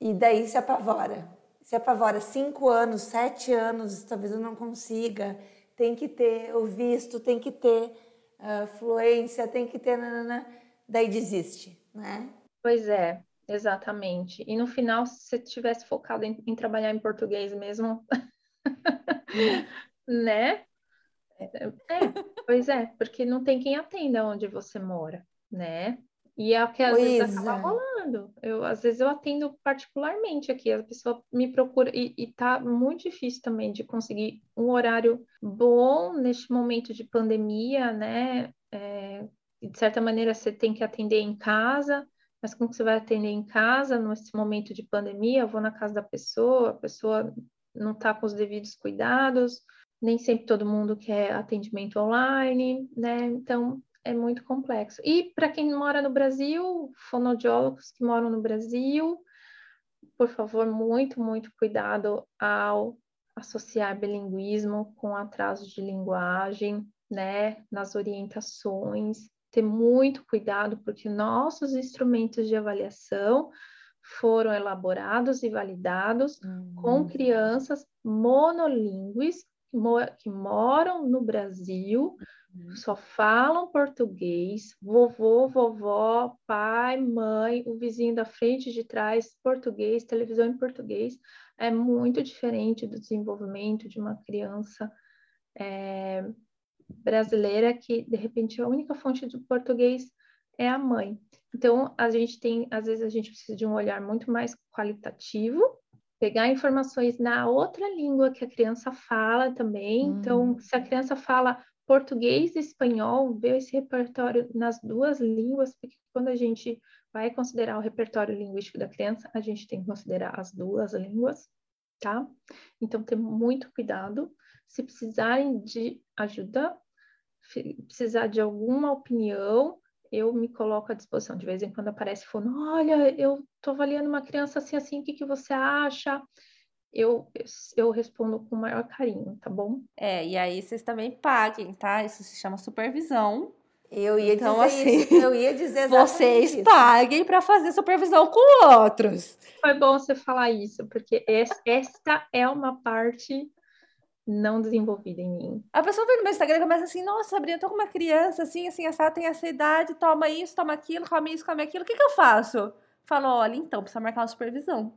E daí se apavora. Se apavora cinco anos, sete anos, talvez eu não consiga. Tem que ter o visto, tem que ter uh, fluência, tem que ter... Nanana, daí desiste, né? Pois é. Exatamente. E no final, se você tivesse focado em, em trabalhar em português mesmo, né? É, pois é, porque não tem quem atenda onde você mora, né? E é o que às pois vezes é. acaba rolando. Eu, às vezes eu atendo particularmente aqui, a pessoa me procura e, e tá muito difícil também de conseguir um horário bom neste momento de pandemia, né? É, de certa maneira você tem que atender em casa, mas como você vai atender em casa nesse momento de pandemia? Eu vou na casa da pessoa, a pessoa não está com os devidos cuidados, nem sempre todo mundo quer atendimento online, né? Então é muito complexo. E para quem mora no Brasil, fonoaudiólogos que moram no Brasil, por favor, muito, muito cuidado ao associar bilinguismo com atraso de linguagem, né, nas orientações, ter muito cuidado, porque nossos instrumentos de avaliação foram elaborados e validados uhum. com crianças monolíngues que moram no Brasil, uhum. só falam português, vovô, vovó, pai, mãe, o vizinho da frente de trás, português, televisão em português, é muito diferente do desenvolvimento de uma criança é, brasileira que, de repente, a única fonte do português é a mãe. Então, a gente tem, às vezes, a gente precisa de um olhar muito mais qualitativo, pegar informações na outra língua que a criança fala também. Então, hum. Então, se a criança fala português e espanhol, ver esse repertório nas duas línguas, porque quando a gente vai considerar o repertório linguístico da criança, a gente tem que considerar as duas línguas, tá? Então, ter muito cuidado. Se precisarem de ajuda, precisar de alguma opinião, eu me coloco à disposição. De vez em quando aparece falando, olha, eu estou avaliando uma criança assim, assim, o que, que você acha? Eu, eu respondo com o maior carinho, tá bom? É, e aí vocês também paguem, tá? Isso se chama supervisão. Eu ia então, dizer assim, isso, eu ia dizer Vocês isso. paguem para fazer supervisão com outros. Foi bom você falar isso, porque esta é uma parte não desenvolvida em mim. A pessoa vem no meu Instagram e começa assim, nossa, Sabrina, eu tô com uma criança assim, assim, essa tem essa idade, toma isso, toma aquilo, come isso, come aquilo, o que que eu faço? Falo, olha, então, precisa marcar uma supervisão.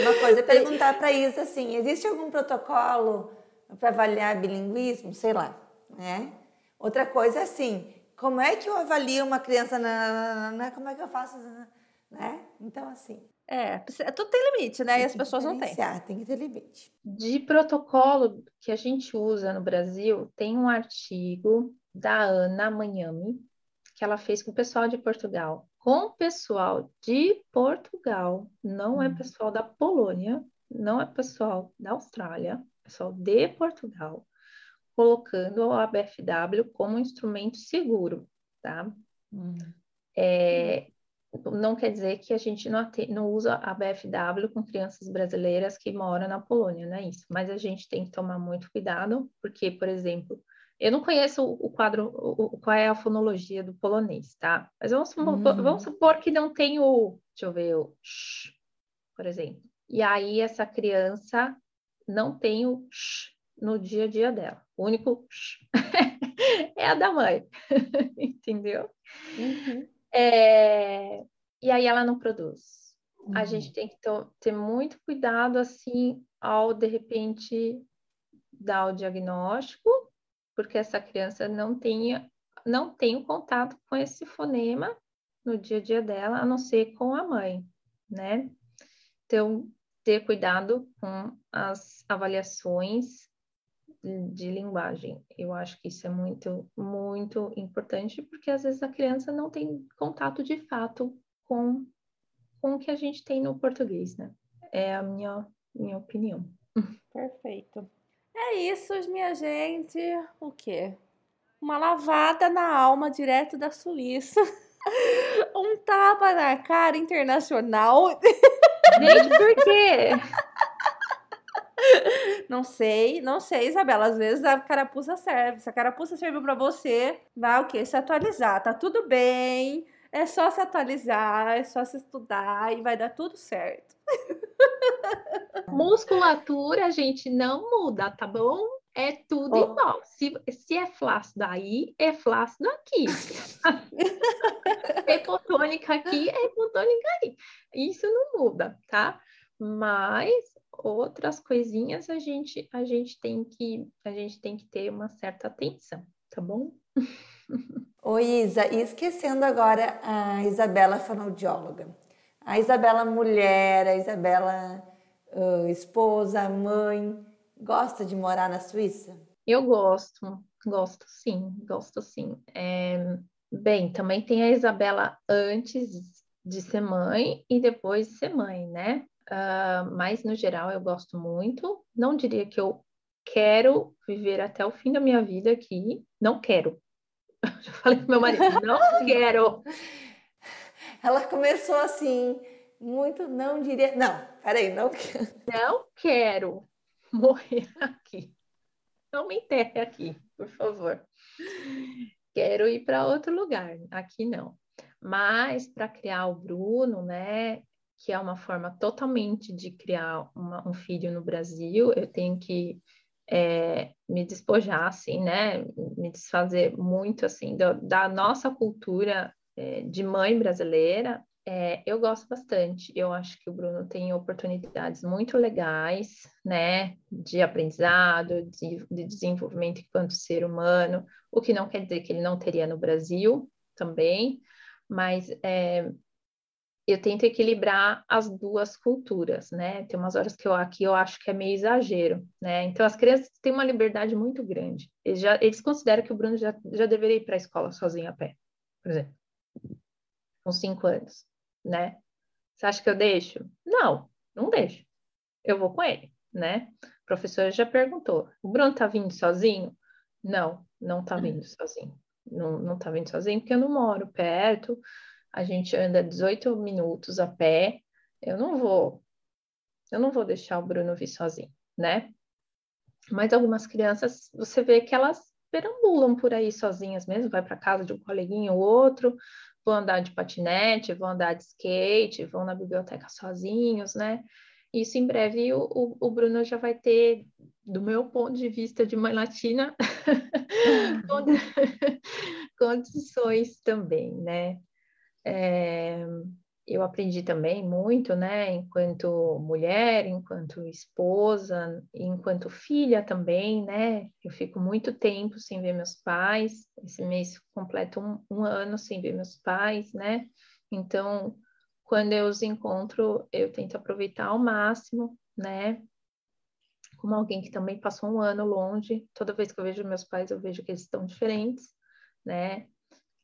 Uma coisa é perguntar para isso assim, existe algum protocolo para avaliar bilinguismo? Sei lá, né? Outra coisa é assim, como é que eu avalio uma criança na, na, na como é que eu faço, né? Então assim, é, tudo tem limite, né? Tem e as pessoas não têm. Tem que ter limite. De protocolo que a gente usa no Brasil, tem um artigo da Ana Manhami, que ela fez com o pessoal de Portugal. Com o pessoal de Portugal, não é hum. pessoal da Polônia, não é pessoal da Austrália, pessoal de Portugal, colocando o ABFW como instrumento seguro, tá? Hum. É, não quer dizer que a gente não, não usa a BFW com crianças brasileiras que moram na Polônia, não é isso. Mas a gente tem que tomar muito cuidado, porque, por exemplo, eu não conheço o quadro, o, qual é a fonologia do polonês, tá? Mas vamos supor, hum. vamos supor que não tem o, deixa eu ver, o sh, por exemplo. E aí essa criança não tem o sh no dia a dia dela. O único sh é a da mãe, entendeu? Uhum. É, e aí ela não produz. Uhum. A gente tem que ter muito cuidado, assim, ao de repente dar o diagnóstico, porque essa criança não tem, não tem o contato com esse fonema no dia a dia dela, a não ser com a mãe, né? Então, ter cuidado com as avaliações de linguagem. Eu acho que isso é muito, muito importante, porque às vezes a criança não tem contato de fato com, com o que a gente tem no português, né? É a minha, minha opinião. Perfeito. É isso, minha gente. O quê? Uma lavada na alma direto da Suíça. um tapa na cara internacional. Gente, por quê? Não sei, não sei, Isabela. Às vezes a carapuça serve. Se a carapuça serviu para você, vai o quê? Se atualizar. Tá tudo bem. É só se atualizar, é só se estudar e vai dar tudo certo. Musculatura, gente não muda, tá bom? É tudo oh. igual. Se, se é flácido aí, é flácido aqui. é hipotônica aqui, é hipotônica aí. Isso não muda, tá? Mas outras coisinhas a gente a gente tem que a gente tem que ter uma certa atenção, tá bom? Oi, Isa, e esquecendo agora a Isabela fonoaudióloga. A Isabela mulher, a Isabela uh, esposa, mãe, gosta de morar na Suíça? Eu gosto, gosto sim, gosto sim. É, bem, também tem a Isabela antes de ser mãe e depois de ser mãe, né? Uh, mas no geral eu gosto muito. Não diria que eu quero viver até o fim da minha vida aqui, não quero. Já falei pro meu marido, não quero. Ela começou assim, muito, não diria. Não, peraí, não quero. Não quero morrer aqui. Não me enterre aqui, por favor. Quero ir para outro lugar, aqui não. Mas para criar o Bruno, né, que é uma forma totalmente de criar uma, um filho no Brasil, eu tenho que é, me despojar, assim, né, me desfazer muito, assim, do, da nossa cultura é, de mãe brasileira, é, eu gosto bastante. Eu acho que o Bruno tem oportunidades muito legais, né, de aprendizado, de, de, desenvolvimento enquanto ser humano, o que não quer dizer que ele não teria no Brasil também, mas é, eu tento equilibrar as duas culturas, né? Tem umas horas que eu aqui eu acho que é meio exagero, né? Então as crianças têm uma liberdade muito grande. Eles já eles consideram que o Bruno já, já deveria ir para a escola sozinho a pé, por exemplo, com cinco anos né? Você acha que eu deixo? Não, não deixo. Eu vou com ele, né? O professor já perguntou: o Bruno tá vindo sozinho? Não, não tá vindo sozinho. Não, não tá vindo sozinho porque eu não moro perto. A gente anda 18 minutos a pé. Eu não vou, eu não vou deixar o Bruno vir sozinho, né? Mas algumas crianças, você vê que elas perambulam por aí sozinhas mesmo, vai para casa de um coleguinha ou outro, vão andar de patinete, vão andar de skate, vão na biblioteca sozinhos, né? Isso em breve o, o, o Bruno já vai ter, do meu ponto de vista de mãe latina, condições também, né? É, eu aprendi também muito, né, enquanto mulher, enquanto esposa, enquanto filha também, né, eu fico muito tempo sem ver meus pais, esse mês completo um, um ano sem ver meus pais, né, então, quando eu os encontro, eu tento aproveitar ao máximo, né, como alguém que também passou um ano longe, toda vez que eu vejo meus pais, eu vejo que eles estão diferentes, né,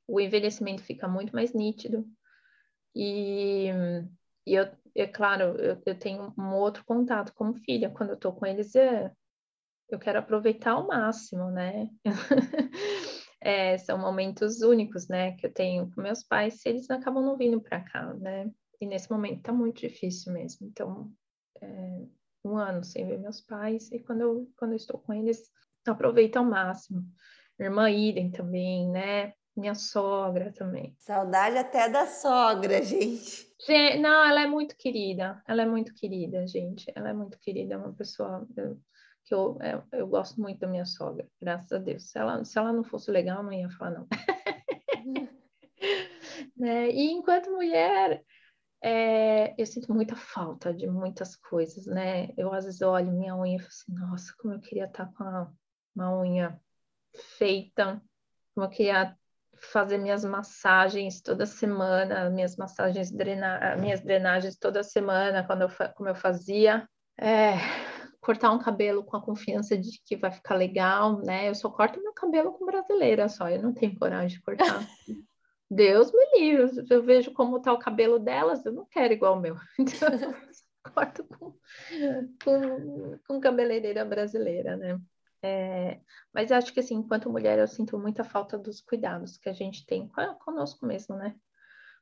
o envelhecimento fica muito mais nítido, e, e eu, é claro, eu, eu, tenho um outro contato como filha. Quando eu estou com eles, é, eu quero aproveitar ao máximo, né? é, são momentos únicos, né, que eu tenho com meus pais, se eles acabam não vindo para cá, né? E nesse momento tá muito difícil mesmo. Então, é, um ano sem ver meus pais, e quando eu, quando eu estou com eles, aproveito ao máximo. Minha irmã idem também, né? Minha sogra também. Saudade até da sogra, gente. gente. Não, ela é muito querida. Ela é muito querida, gente. Ela é muito querida, é uma pessoa que eu, eu, eu, gosto muito da minha sogra, graças a Deus. Se ela, se ela não fosse legal, eu não ia falar, não. né? E enquanto mulher, é, eu sinto muita falta de muitas coisas, né? Eu às vezes olho minha unha e falo assim, nossa, como eu queria estar com uma, uma unha feita, como eu queria fazer minhas massagens toda semana, minhas massagens drena minhas drenagens toda semana, quando eu, como eu fazia. É, cortar um cabelo com a confiança de que vai ficar legal, né? Eu só corto meu cabelo com brasileira só, eu não tenho coragem de cortar. Deus me livre, eu vejo como tá o cabelo delas, eu não quero igual o meu. Então, eu corto com, com, com cabeleireira brasileira, né? É, mas acho que assim, enquanto mulher, eu sinto muita falta dos cuidados que a gente tem conosco mesmo, né?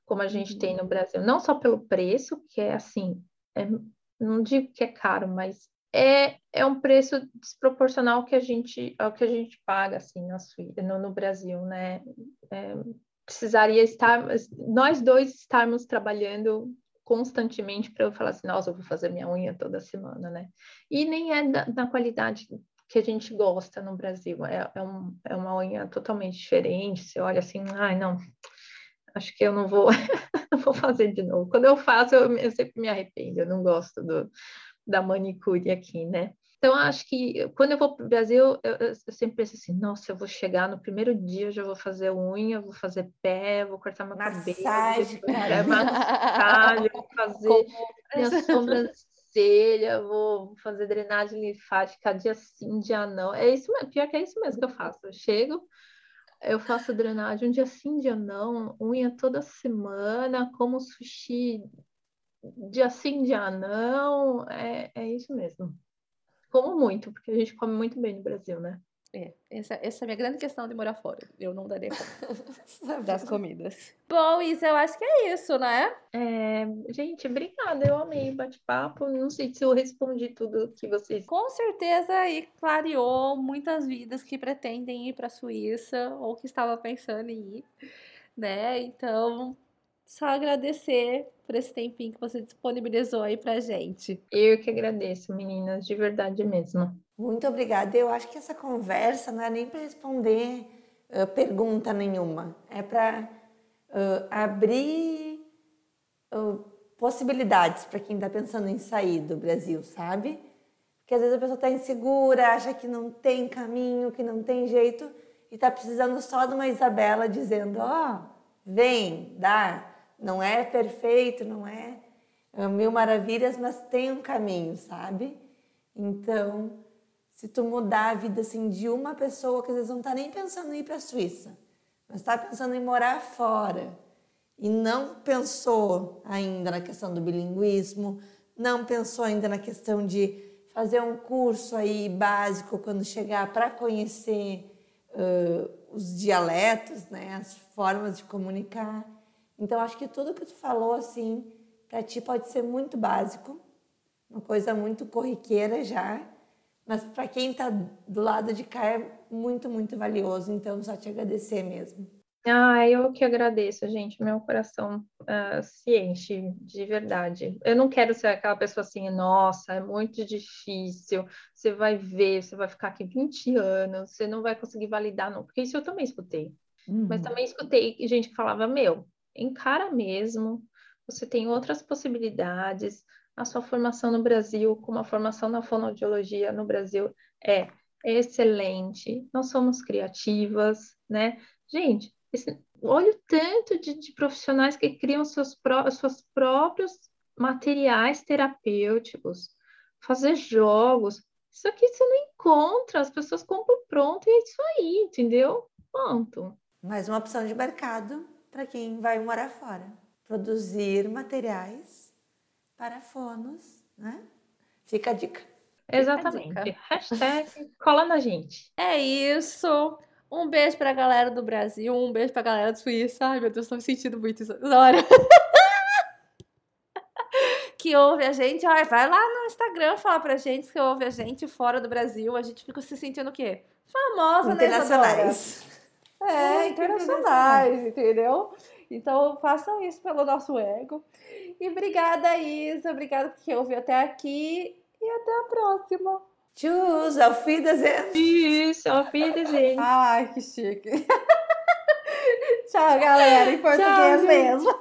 Como a gente tem no uhum. Brasil, não só pelo preço, que é assim, é, não digo que é caro, mas é, é um preço desproporcional que a gente, ao que a gente paga assim na no, no Brasil, né? É, precisaria estar, nós dois estarmos trabalhando constantemente para eu falar assim, nossa, eu vou fazer minha unha toda semana, né? E nem é da, da qualidade que a gente gosta no Brasil. É, é, um, é uma unha totalmente diferente. Você olha assim, ai, não, acho que eu não vou, não vou fazer de novo. Quando eu faço, eu, eu sempre me arrependo, eu não gosto do, da manicure aqui, né? Então, acho que quando eu vou para o Brasil, eu, eu, sempre penso assim: nossa, eu vou chegar no primeiro dia, eu já vou fazer unha, vou fazer pé, vou cortar meu massagem, cabelo, é, massagem, vou fazer minha sobrancelha vou fazer drenagem linfática dia sim, dia não. É isso mesmo, pior que é isso mesmo que eu faço. Eu chego, eu faço drenagem um dia sim, dia não, unha toda semana, como sushi dia sim, dia não, é, é isso mesmo. Como muito, porque a gente come muito bem no Brasil, né? É, essa, essa é a minha grande questão de morar fora. Eu não daria conta das comidas. Bom, Isa, eu acho que é isso, né? É, gente, obrigada. Eu amei o bate-papo. Não sei se eu respondi tudo que vocês. Com certeza, e clareou muitas vidas que pretendem ir para a Suíça ou que estavam pensando em ir, né? Então, só agradecer por esse tempinho que você disponibilizou aí pra gente. Eu que agradeço, meninas, de verdade mesmo. Muito obrigada. Eu acho que essa conversa não é nem para responder uh, pergunta nenhuma, é para uh, abrir uh, possibilidades para quem está pensando em sair do Brasil, sabe? Porque às vezes a pessoa está insegura, acha que não tem caminho, que não tem jeito e está precisando só de uma Isabela dizendo: ó, oh, vem, dá. Não é perfeito, não é mil maravilhas, mas tem um caminho, sabe? Então, se tu mudar a vida assim de uma pessoa que às vezes não está nem pensando em ir para a Suíça, mas está pensando em morar fora e não pensou ainda na questão do bilinguismo, não pensou ainda na questão de fazer um curso aí básico quando chegar para conhecer uh, os dialetos, né, as formas de comunicar. Então acho que tudo que tu falou assim para ti pode ser muito básico, uma coisa muito corriqueira já, mas para quem está do lado de cá é muito, muito valioso. Então, só te agradecer mesmo. Ah, eu que agradeço, gente. Meu coração uh, se enche de verdade. Eu não quero ser aquela pessoa assim, nossa, é muito difícil. Você vai ver, você vai ficar aqui 20 anos, você não vai conseguir validar, não. Porque isso eu também escutei. Uhum. Mas também escutei gente que falava: meu, encara mesmo, você tem outras possibilidades a sua formação no Brasil, como a formação na fonoaudiologia no Brasil é excelente, nós somos criativas, né? Gente, esse, olha o tanto de, de, profissionais que criam seus, pró seus próprios materiais terapêuticos, fazer jogos. Isso aqui você não encontra, as pessoas compram pronto e é isso aí, entendeu? Ponto. Mais uma opção de mercado para quem vai morar fora. Produzir materiais para fonos, né? Fica a dica. Exatamente. A dica. Hashtag cola na gente. É isso. Um beijo pra galera do Brasil, um beijo pra galera do Suíça. Ai, meu Deus, tô me sentindo muito isso agora. que ouve a gente, ó, vai lá no Instagram falar pra gente que ouve a gente fora do Brasil. A gente fica se sentindo o quê? Famosa, internacionais. Né, É, internacionais, entendeu? Então façam isso pelo nosso ego. E obrigada, Isa. Obrigada por quem ouviu até aqui. E até a próxima. Tschüss, auf Wiedersehen. Tschüss, auf Wiedersehen. Ai, que chique. Tchau, galera, em português Tchau, mesmo.